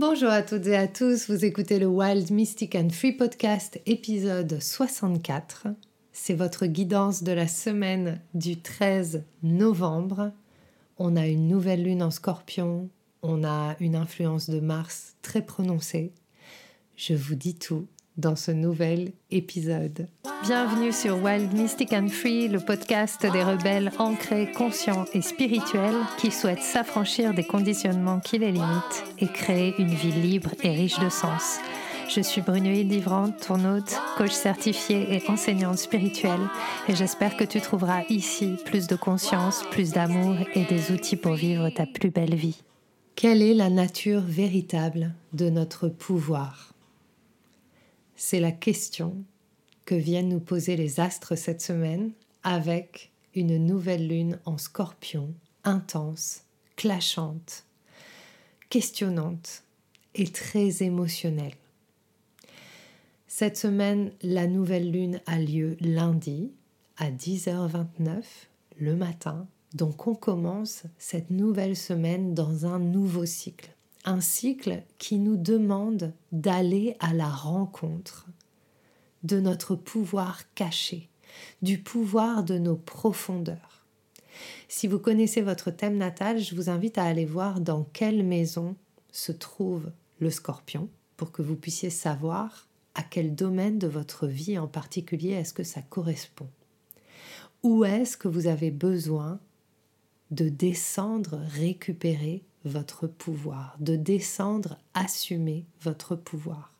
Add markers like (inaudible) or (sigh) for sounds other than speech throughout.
Bonjour à toutes et à tous, vous écoutez le Wild Mystic and Free Podcast épisode 64. C'est votre guidance de la semaine du 13 novembre. On a une nouvelle lune en scorpion, on a une influence de Mars très prononcée. Je vous dis tout dans ce nouvel épisode. Bienvenue sur Wild Mystic and Free, le podcast des rebelles ancrés, conscients et spirituels qui souhaitent s'affranchir des conditionnements qui les limitent et créer une vie libre et riche de sens. Je suis Brunoïde Livrante, ton hôte, coach certifiée et enseignante spirituelle, et j'espère que tu trouveras ici plus de conscience, plus d'amour et des outils pour vivre ta plus belle vie. Quelle est la nature véritable de notre pouvoir? C'est la question que viennent nous poser les astres cette semaine avec une nouvelle lune en scorpion, intense, clashante, questionnante et très émotionnelle. Cette semaine, la nouvelle lune a lieu lundi à 10h29 le matin. Donc on commence cette nouvelle semaine dans un nouveau cycle un cycle qui nous demande d'aller à la rencontre de notre pouvoir caché, du pouvoir de nos profondeurs. Si vous connaissez votre thème natal, je vous invite à aller voir dans quelle maison se trouve le scorpion pour que vous puissiez savoir à quel domaine de votre vie en particulier est-ce que ça correspond. Où est-ce que vous avez besoin de descendre, récupérer votre pouvoir, de descendre, assumer votre pouvoir.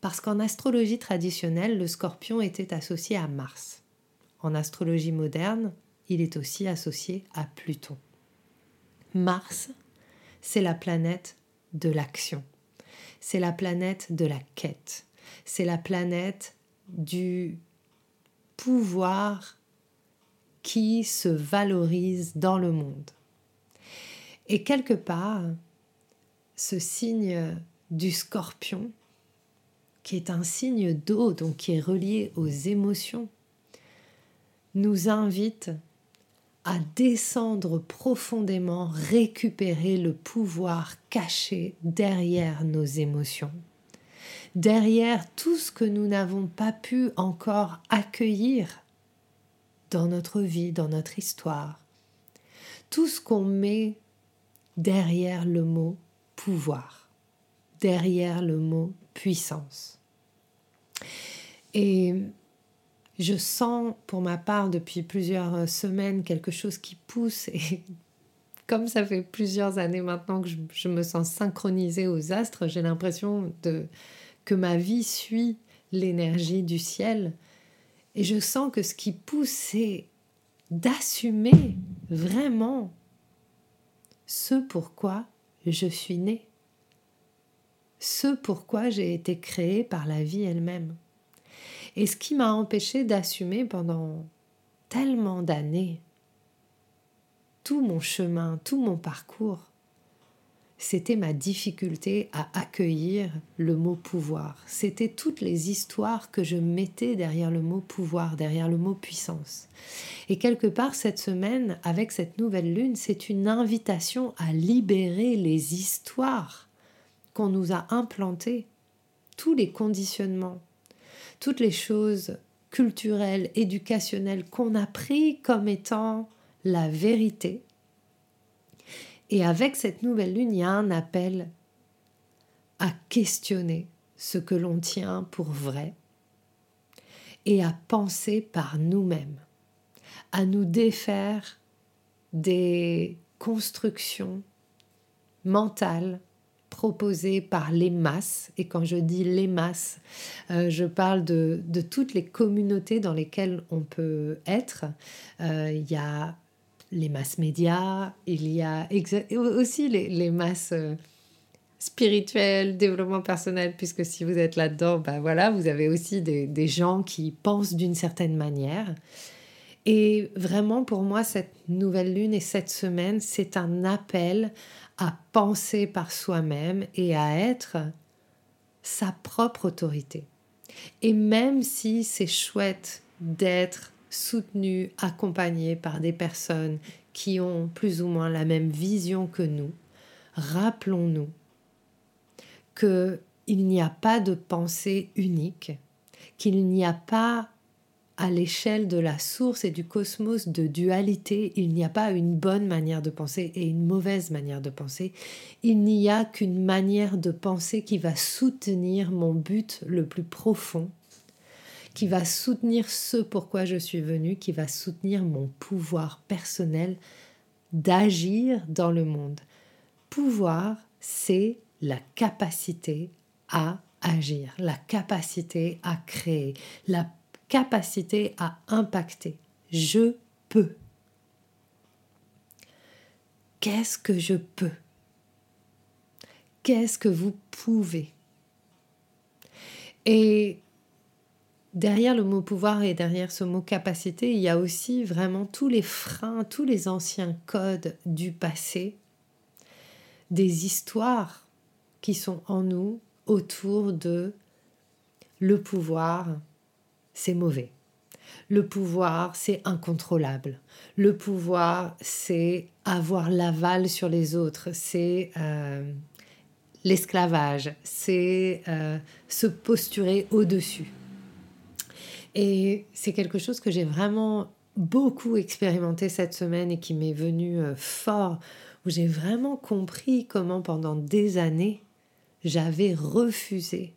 Parce qu'en astrologie traditionnelle, le scorpion était associé à Mars. En astrologie moderne, il est aussi associé à Pluton. Mars, c'est la planète de l'action. C'est la planète de la quête. C'est la planète du pouvoir qui se valorise dans le monde. Et quelque part, ce signe du scorpion, qui est un signe d'eau, donc qui est relié aux émotions, nous invite à descendre profondément, récupérer le pouvoir caché derrière nos émotions, derrière tout ce que nous n'avons pas pu encore accueillir dans notre vie, dans notre histoire, tout ce qu'on met derrière le mot pouvoir, derrière le mot puissance. Et je sens pour ma part depuis plusieurs semaines quelque chose qui pousse et (laughs) comme ça fait plusieurs années maintenant que je, me sens synchronisée aux astres, j'ai l'impression de, que ma vie suit l'énergie du ciel. Et je sens que ce qui pousse, c'est d'assumer vraiment ce pourquoi je suis né, ce pourquoi j'ai été créé par la vie elle-même. Et ce qui m'a empêché d'assumer pendant tellement d'années tout mon chemin, tout mon parcours, c'était ma difficulté à accueillir le mot pouvoir. C'était toutes les histoires que je mettais derrière le mot pouvoir, derrière le mot puissance. Et quelque part, cette semaine, avec cette nouvelle lune, c'est une invitation à libérer les histoires qu'on nous a implantées, tous les conditionnements, toutes les choses culturelles, éducationnelles qu'on a pris comme étant la vérité et avec cette nouvelle lune, il y a un appel à questionner ce que l'on tient pour vrai et à penser par nous-mêmes, à nous défaire des constructions mentales proposées par les masses. Et quand je dis les masses, euh, je parle de, toutes les communautés dans lesquelles on peut être. Euh, il y a les masses médias, il y a aussi les, masses euh, spirituelles, développement personnel, puisque si vous êtes là-dedans, ben voilà, vous avez aussi des, des gens qui pensent d'une certaine manière. Et vraiment, pour moi, cette nouvelle lune et cette semaine, c'est un appel à penser par soi-même et à être sa propre autorité. Et même si c'est chouette d'être soutenus, accompagnés par des personnes qui ont plus ou moins la même vision que nous, rappelons-nous qu'il n'y a pas de pensée unique, qu'il n'y a pas à l'échelle de la source et du cosmos de dualité, il n'y a pas une bonne manière de penser et une mauvaise manière de penser. Il n'y a qu'une manière de penser qui va soutenir mon but le plus profond, qui va soutenir ce pourquoi je suis venu, qui va soutenir mon pouvoir personnel d'agir dans le monde. Pouvoir, c'est la capacité à agir, la capacité à créer, la capacité à impacter. Je peux. Qu'est-ce que je peux? Qu'est-ce que vous pouvez? Et derrière le mot pouvoir et derrière ce mot capacité, il y a aussi vraiment tous les freins, tous les anciens codes du passé, des histoires qui sont en nous autour de le pouvoir, c'est mauvais. Le pouvoir, c'est incontrôlable. Le pouvoir, c'est avoir l'aval sur les autres. C'est euh, l'esclavage. C'est euh, se posturer au-dessus. Et c'est quelque chose que j'ai vraiment beaucoup expérimenté cette semaine et qui m'est venu euh, fort, où j'ai vraiment compris comment pendant des années, j'avais refusé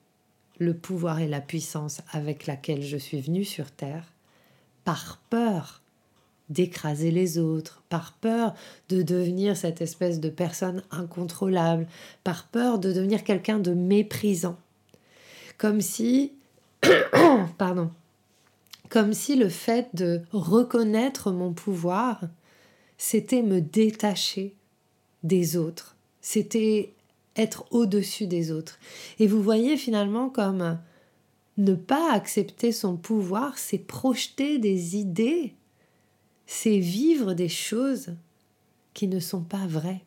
le pouvoir et la puissance avec laquelle je suis venue sur Terre, par peur d'écraser les autres, par peur de devenir cette espèce de personne incontrôlable, par peur de devenir quelqu'un de méprisant. Comme si, (coughs) pardon, comme si le fait de reconnaître mon pouvoir, c'était me détacher des autres, c'était être au-dessus des autres. Et vous voyez finalement comme ne pas accepter son pouvoir, c'est projeter des idées, c'est vivre des choses qui ne sont pas vraies.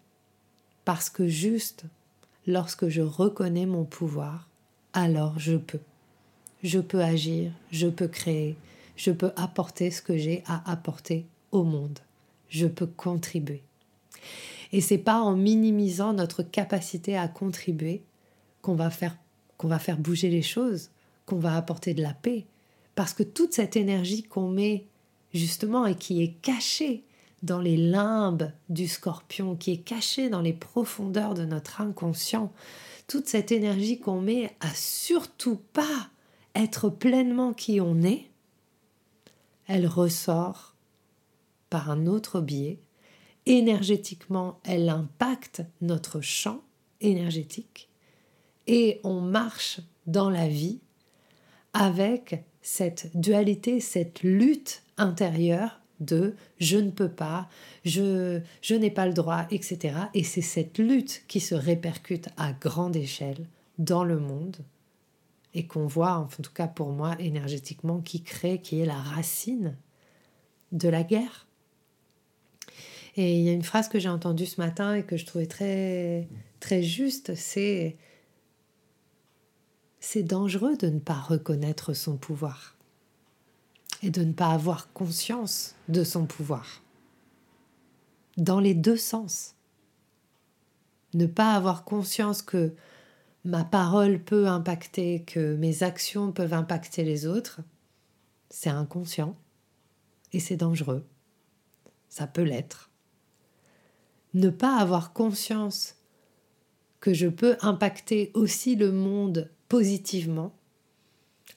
Parce que juste lorsque je reconnais mon pouvoir, alors je peux. Je peux agir, je peux créer, je peux apporter ce que j'ai à apporter au monde. Je peux contribuer. Et c'est pas en minimisant notre capacité à contribuer qu'on va faire qu'on va faire bouger les choses, qu'on va apporter de la paix, parce que toute cette énergie qu'on met justement et qui est cachée dans les limbes du scorpion, qui est cachée dans les profondeurs de notre inconscient, toute cette énergie qu'on met à surtout pas être pleinement qui on est, elle ressort par un autre biais énergétiquement, elle impacte notre champ énergétique et on marche dans la vie avec cette dualité, cette lutte intérieure de je ne peux pas, je, je n'ai pas le droit, etc. Et c'est cette lutte qui se répercute à grande échelle dans le monde et qu'on voit, en tout cas pour moi, énergétiquement, qui crée, qui est la racine de la guerre. Et il y a une phrase que j'ai entendue ce matin et que je trouvais très, très juste, c'est c'est dangereux de ne pas reconnaître son pouvoir et de ne pas avoir conscience de son pouvoir. Dans les deux sens. Ne pas avoir conscience que ma parole peut impacter, que mes actions peuvent impacter les autres, c'est inconscient et c'est dangereux. Ça peut l'être ne pas avoir conscience que je peux impacter aussi le monde positivement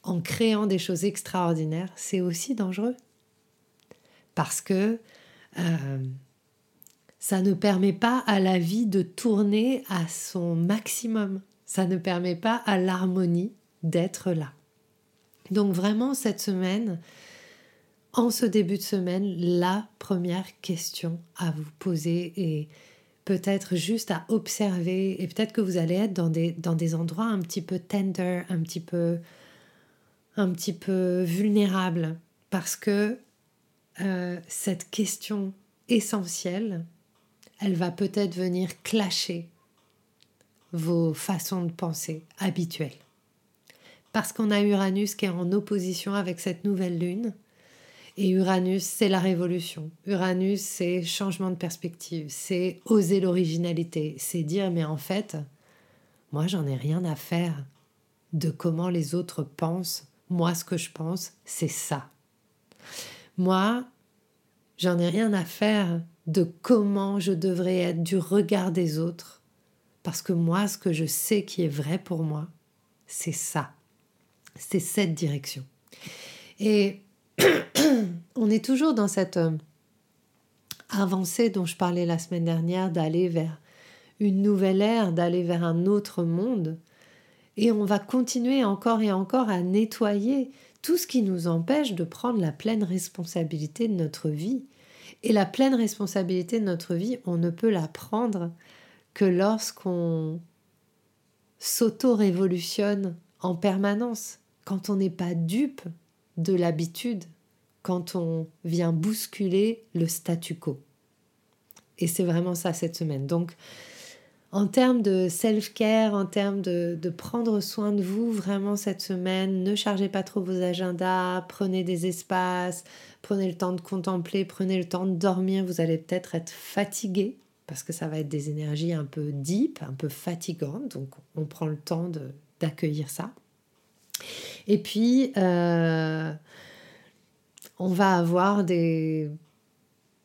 en créant des choses extraordinaires, c'est aussi dangereux. Parce que euh, ça ne permet pas à la vie de tourner à son maximum. Ça ne permet pas à l'harmonie d'être là. Donc vraiment, cette semaine, en ce début de semaine la première question à vous poser et peut-être juste à observer et peut-être que vous allez être dans des, dans des endroits un petit peu tender, un petit peu un petit peu vulnérable parce que euh, cette question essentielle, elle va peut-être venir clasher vos façons de penser habituelles. Parce qu'on a Uranus qui est en opposition avec cette nouvelle lune, et Uranus, c'est la révolution. Uranus, c'est changement de perspective, c'est oser l'originalité, c'est dire, mais en fait, moi j'en ai rien à faire de comment les autres pensent. Moi ce que je pense, c'est ça. Moi, j'en ai rien à faire de comment je devrais être du regard des autres. Parce que moi, ce que je sais qui est vrai pour moi, c'est ça. C'est cette direction. Et (clears throat) on est toujours dans cette euh, avancée dont je parlais la semaine dernière, d'aller vers une nouvelle ère, d'aller vers un autre monde. Et on va continuer encore et encore à nettoyer tout ce qui nous empêche de prendre la pleine responsabilité de notre vie. Et la pleine responsabilité de notre vie, on ne peut la prendre que lorsqu'on s'auto-révolutionne en permanence, quand on n'est pas dupe de l'habitude, quand on vient bousculer le statu quo. Et c'est vraiment ça cette semaine. Donc, en termes de self-care, en termes de, prendre soin de vous vraiment cette semaine, ne chargez pas trop vos agendas, prenez des espaces, prenez le temps de contempler, prenez le temps de dormir. Vous allez peut-être être fatigué parce que ça va être des énergies un peu deep, un peu fatigantes. Donc on prend le temps d'accueillir ça. Et puis, euh, on va avoir des,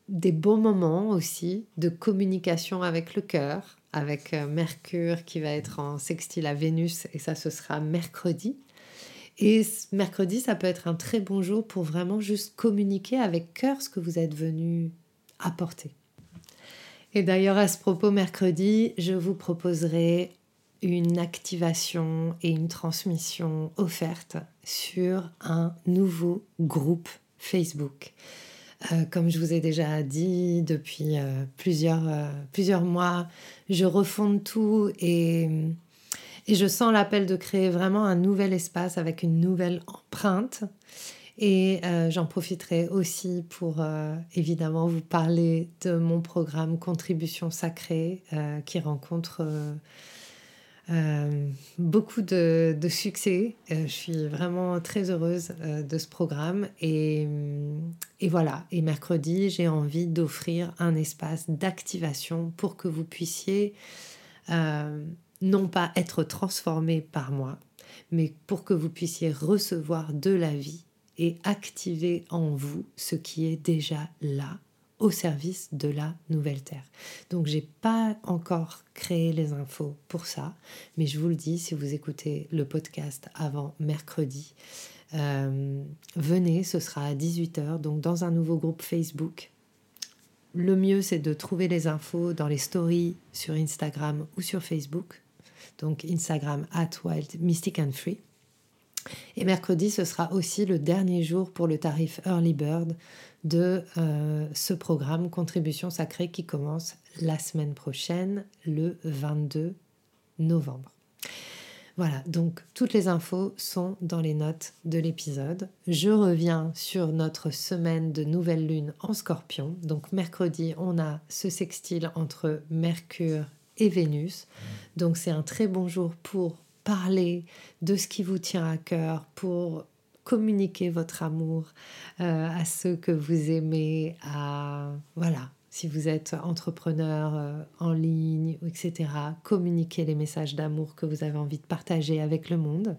des beaux moments aussi de communication avec le cœur, avec euh, Mercure qui va être en sextile à Vénus, et ça, ce sera mercredi. Et mercredi, ça peut être un très bon jour pour vraiment juste communiquer avec cœur ce que vous êtes venu apporter. Et d'ailleurs, à ce propos, mercredi, je vous proposerai une activation et une transmission offerte sur un nouveau groupe Facebook. Euh, comme je vous ai déjà dit depuis euh, plusieurs, euh, plusieurs mois, je refonde tout et, et je sens l'appel de créer vraiment un nouvel espace avec une nouvelle empreinte. Et j'en profiterai aussi pour évidemment vous parler de mon programme Contribution sacrée qui rencontre euh, beaucoup de, succès. Euh, je suis vraiment très heureuse euh, de ce programme. Et, et voilà, et mercredi, j'ai envie d'offrir un espace d'activation pour que vous puissiez non pas être transformé par moi, mais pour que vous puissiez recevoir de la vie et activer en vous ce qui est déjà là au service de la nouvelle Terre. Donc j'ai pas encore créé les infos pour ça, mais je vous le dis, si vous écoutez le podcast avant mercredi, euh, venez, ce sera à 18h, donc dans un nouveau groupe Facebook. Le mieux, c'est de trouver les infos dans les stories sur Instagram ou sur Facebook. Donc Instagram at Wild Mystic and Free. Et mercredi, ce sera aussi le dernier jour pour le tarif Early Bird de euh, ce programme Contribution Sacrée qui commence la semaine prochaine, le 22 novembre. Voilà, donc toutes les infos sont dans les notes de l'épisode. Je reviens sur notre semaine de nouvelle lune en scorpion. Donc mercredi, on a ce sextile entre Mercure et Vénus. Donc c'est un très bon jour pour parler de ce qui vous tient à cœur, pour communiquer votre amour euh, à ceux que vous aimez, à voilà, si vous êtes entrepreneur euh, en ligne, etc. Communiquez les messages d'amour que vous avez envie de partager avec le monde.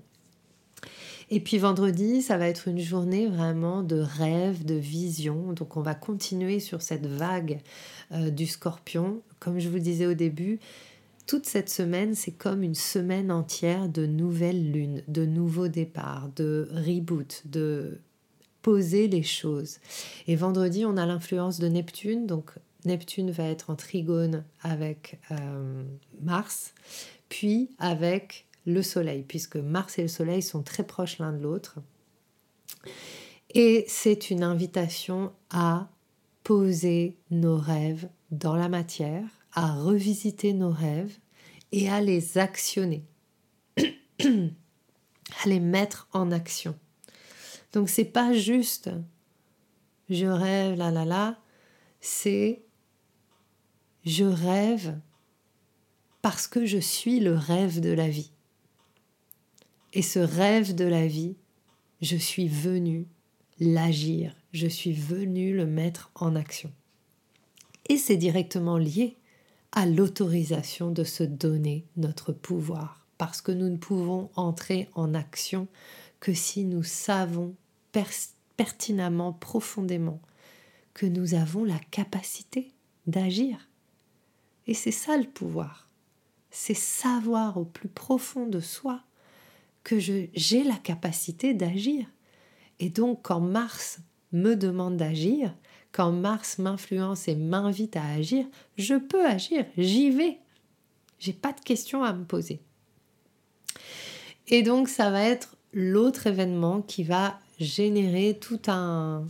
Et puis vendredi, ça va être une journée vraiment de rêve, de vision. Donc on va continuer sur cette vague euh, du scorpion. Comme je vous disais au début, toute cette semaine, c'est comme une semaine entière de nouvelles lunes, de nouveaux départs, de reboot, de poser les choses. Et vendredi, on a l'influence de Neptune, donc Neptune va être en trigone avec euh, Mars, puis avec le Soleil, puisque Mars et le Soleil sont très proches l'un de l'autre. Et c'est une invitation à poser nos rêves dans la matière, à revisiter nos rêves et à les actionner, (clears throat) à les mettre en action. Donc c'est pas juste je rêve là là là, c'est je rêve parce que je suis le rêve de la vie. Et ce rêve de la vie, je suis venu l'agir, je suis venu le mettre en action. Et c'est directement lié à l'autorisation de se donner notre pouvoir. parce que nous ne pouvons entrer en action que si nous savons pertinemment, profondément, que nous avons la capacité d'agir. Et c'est ça le pouvoir. C'est savoir au plus profond de soi que j'ai la capacité d'agir. Et donc quand Mars me demande d'agir, quand Mars m'influence et m'invite à agir, je peux agir, j'y vais. J'ai pas de questions à me poser. Et donc ça va être l'autre événement qui va générer tout un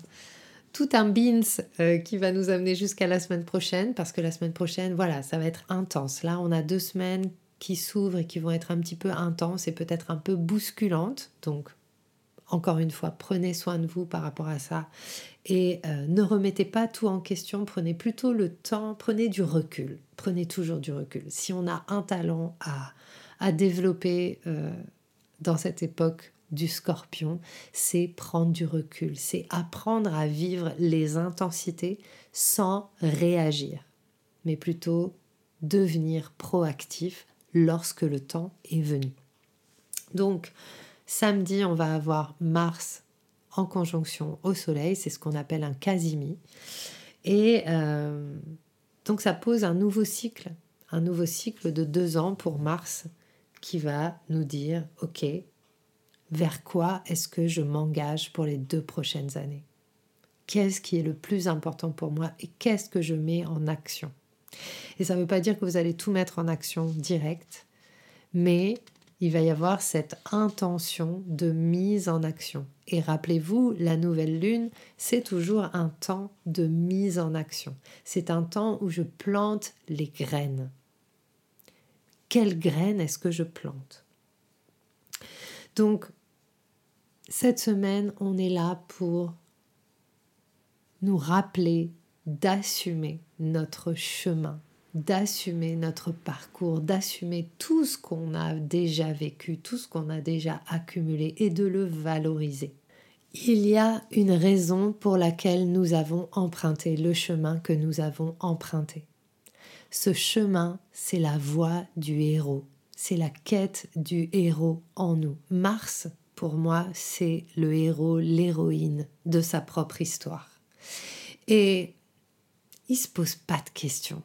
tout un beans euh, qui va nous amener jusqu'à la semaine prochaine parce que la semaine prochaine voilà ça va être intense là on a deux semaines qui s'ouvrent et qui vont être un petit peu intenses et peut-être un peu bousculantes donc encore une fois, prenez soin de vous par rapport à ça et euh, ne remettez pas tout en question, prenez plutôt le temps, prenez du recul, prenez toujours du recul. Si on a un talent à, à développer euh, dans cette époque du scorpion, c'est prendre du recul, c'est apprendre à vivre les intensités sans réagir, mais plutôt devenir proactif lorsque le temps est venu. Donc, Samedi, on va avoir Mars en conjonction au Soleil, c'est ce qu'on appelle un Casimi. Et euh, donc ça pose un nouveau cycle, un nouveau cycle de deux ans pour Mars qui va nous dire, OK, vers quoi est-ce que je m'engage pour les deux prochaines années? Qu'est-ce qui est le plus important pour moi et qu'est-ce que je mets en action? Et ça ne veut pas dire que vous allez tout mettre en action direct, mais il va y avoir cette intention de mise en action. Et rappelez-vous, la nouvelle lune, c'est toujours un temps de mise en action. C'est un temps où je plante les graines. Quelles graines est-ce que je plante? Donc, cette semaine, on est là pour nous rappeler d'assumer notre chemin d'assumer notre parcours, d'assumer tout ce qu'on a déjà vécu, tout ce qu'on a déjà accumulé et de le valoriser. Il y a une raison pour laquelle nous avons emprunté le chemin que nous avons emprunté. Ce chemin, c'est la voie du héros, c'est la quête du héros en nous. Mars, pour moi, c'est le héros, l'héroïne de sa propre histoire. Et il se pose pas de questions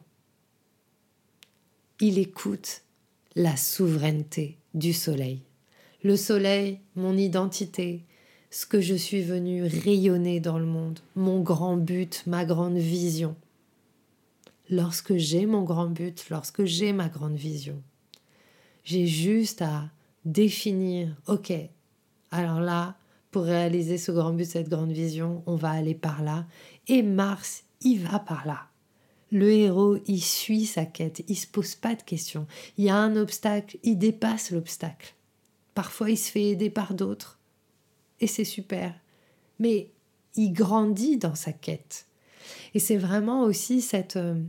il écoute la souveraineté du soleil. Le soleil, mon identité, ce que je suis venu rayonner dans le monde, mon grand but, ma grande vision. Lorsque j'ai mon grand but, lorsque j'ai ma grande vision, j'ai juste à définir, ok, alors là, pour réaliser ce grand but, cette grande vision, on va aller par là, et Mars, il va par là. Le héros, il suit sa quête, il se pose pas de questions. Il y a un obstacle, il dépasse l'obstacle. Parfois, il se fait aider par d'autres. Et c'est super. Mais il grandit dans sa quête. Et c'est vraiment aussi cette, euh,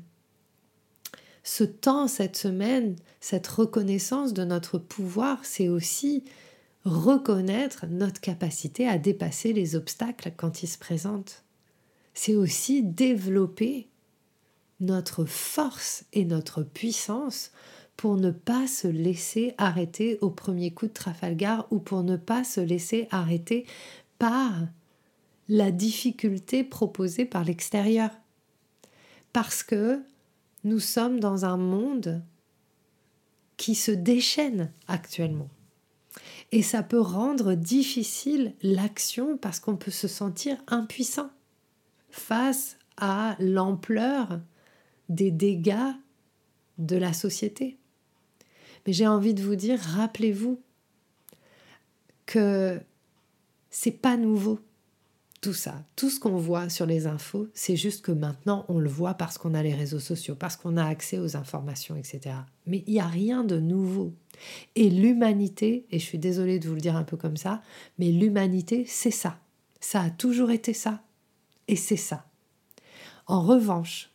ce temps, cette semaine, cette reconnaissance de notre pouvoir, c'est aussi reconnaître notre capacité à dépasser les obstacles quand ils se présentent. C'est aussi développer notre force et notre puissance pour ne pas se laisser arrêter au premier coup de Trafalgar ou pour ne pas se laisser arrêter par la difficulté proposée par l'extérieur. Parce que nous sommes dans un monde qui se déchaîne actuellement. Et ça peut rendre difficile l'action parce qu'on peut se sentir impuissant face à l'ampleur des dégâts de la société. Mais j'ai envie de vous dire, rappelez-vous que c'est pas nouveau tout ça. Tout ce qu'on voit sur les infos, c'est juste que maintenant on le voit parce qu'on a les réseaux sociaux, parce qu'on a accès aux informations, etc. Mais il n'y a rien de nouveau. Et l'humanité, et je suis désolée de vous le dire un peu comme ça, mais l'humanité, c'est ça. Ça a toujours été ça. Et c'est ça. En revanche,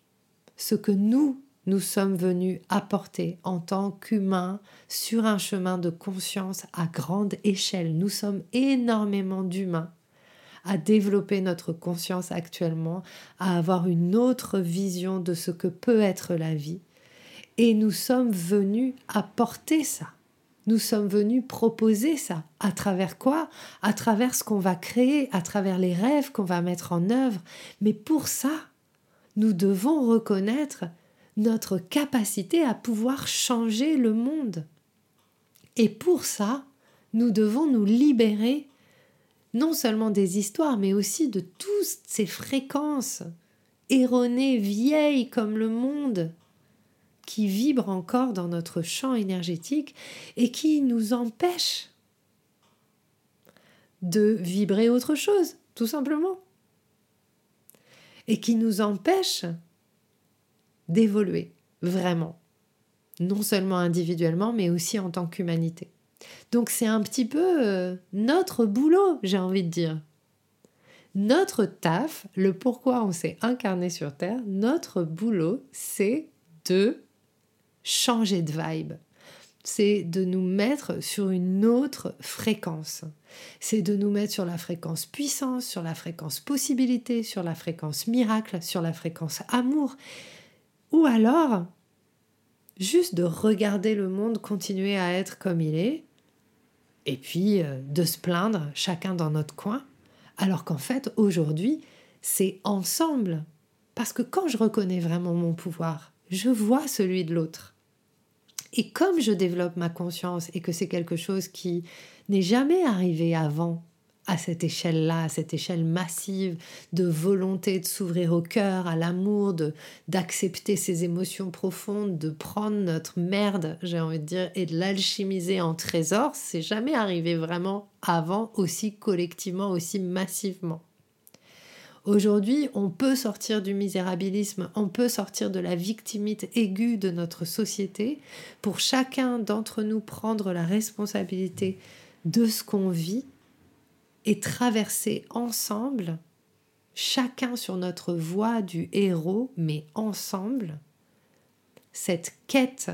ce que nous, nous sommes venus apporter en tant qu'humains sur un chemin de conscience à grande échelle. Nous sommes énormément d'humains à développer notre conscience actuellement, à avoir une autre vision de ce que peut être la vie. Et nous sommes venus apporter ça. nous sommes venus proposer ça. À travers quoi? À travers ce qu'on va créer, à travers les rêves qu'on va mettre en œuvre. Mais pour ça, nous devons reconnaître notre capacité à pouvoir changer le monde. Et pour ça, nous devons nous libérer non seulement des histoires, mais aussi de toutes ces fréquences erronées, vieilles comme le monde, qui vibrent encore dans notre champ énergétique et qui nous empêchent de vibrer autre chose, tout simplement. Et qui nous empêchent d'évoluer, vraiment. Non seulement individuellement, mais aussi en tant qu'humanité. Donc c'est un petit peu euh, notre boulot, j'ai envie de dire. Notre taf, le pourquoi on s'est incarné sur Terre, notre boulot, c'est de changer de vibe. C'est de nous mettre sur une autre fréquence. C'est de nous mettre sur la fréquence puissance, sur la fréquence possibilité, sur la fréquence miracle, sur la fréquence amour. Ou alors, juste de regarder le monde continuer à être comme il est, et puis euh, de se plaindre chacun dans notre coin, alors qu'en fait, aujourd'hui, c'est ensemble. Parce que quand je reconnais vraiment mon pouvoir, je vois celui de l'autre. Et comme je développe ma conscience et que c'est quelque chose qui n'est jamais arrivé avant à cette échelle-là, à cette échelle massive de volonté de s'ouvrir au cœur, à l'amour, de d'accepter ses émotions profondes, de prendre notre merde, j'ai envie de dire, et de l'alchimiser en trésor, c'est jamais arrivé vraiment avant aussi collectivement, aussi massivement. Aujourd'hui, on peut sortir du misérabilisme, on peut sortir de la victimite aiguë de notre société pour chacun d'entre nous prendre la responsabilité de ce qu'on vit et traverser ensemble, chacun sur notre voie du héros, mais ensemble, cette quête,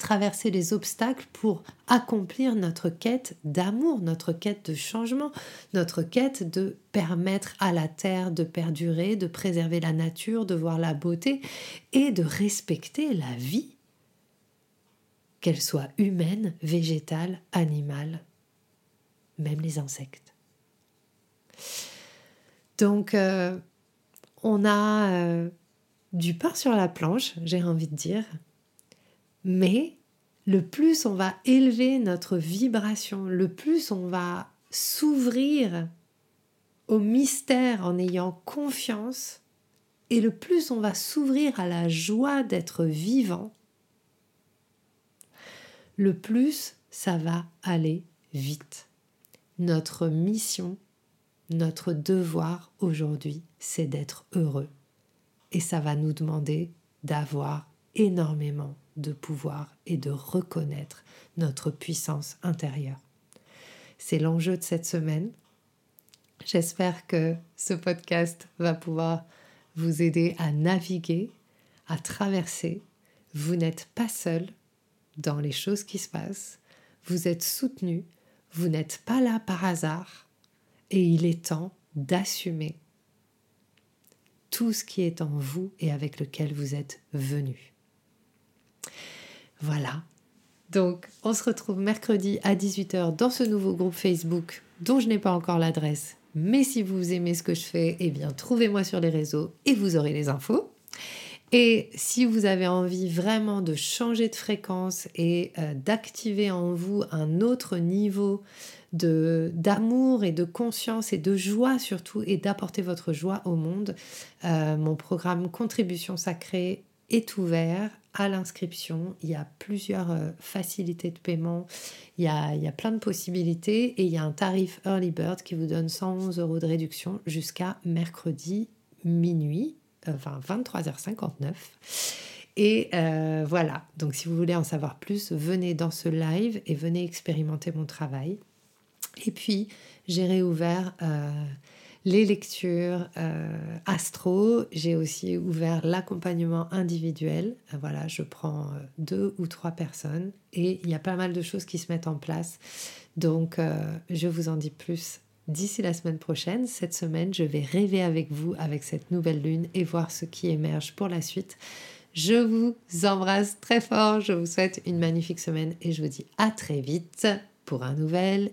traverser les obstacles pour accomplir notre quête d'amour, notre quête de changement, notre quête de permettre à la Terre de perdurer, de préserver la nature, de voir la beauté et de respecter la vie, qu'elle soit humaine, végétale, animale même les insectes. Donc, euh, on a euh, du pain sur la planche, j'ai envie de dire, mais le plus on va élever notre vibration, le plus on va s'ouvrir au mystère en ayant confiance, et le plus on va s'ouvrir à la joie d'être vivant, le plus ça va aller vite. Notre mission, notre devoir aujourd'hui, c'est d'être heureux. Et ça va nous demander d'avoir énormément de pouvoir et de reconnaître notre puissance intérieure. C'est l'enjeu de cette semaine. J'espère que ce podcast va pouvoir vous aider à naviguer, à traverser. Vous n'êtes pas seul dans les choses qui se passent. Vous êtes soutenu vous n'êtes pas là par hasard et il est temps d'assumer tout ce qui est en vous et avec lequel vous êtes venu. Voilà. Donc, on se retrouve mercredi à 18h dans ce nouveau groupe Facebook dont je n'ai pas encore l'adresse. Mais si vous aimez ce que je fais, eh bien, trouvez-moi sur les réseaux et vous aurez les infos. Et si vous avez envie vraiment de changer de fréquence et euh, d'activer en vous un autre niveau d'amour et de conscience et de joie surtout et d'apporter votre joie au monde, euh, mon programme Contribution sacrée est ouvert à l'inscription. Il y a plusieurs euh, facilités de paiement, il y, a, il y plein de possibilités et il y a un tarif Early Bird qui vous donne 111 euros de réduction jusqu'à mercredi minuit enfin 23h59. Et euh, voilà, donc si vous voulez en savoir plus, venez dans ce live et venez expérimenter mon travail. Et puis, j'ai réouvert euh, les lectures euh, astro, j'ai aussi ouvert l'accompagnement individuel. voilà, je prends deux ou trois personnes et il y a pas mal de choses qui se mettent en place. Donc, je vous en dis plus D'ici la semaine prochaine, cette semaine, je vais rêver avec vous avec cette nouvelle lune et voir ce qui émerge pour la suite. Je vous embrasse très fort, je vous souhaite une magnifique semaine et je vous dis à très vite pour un nouvel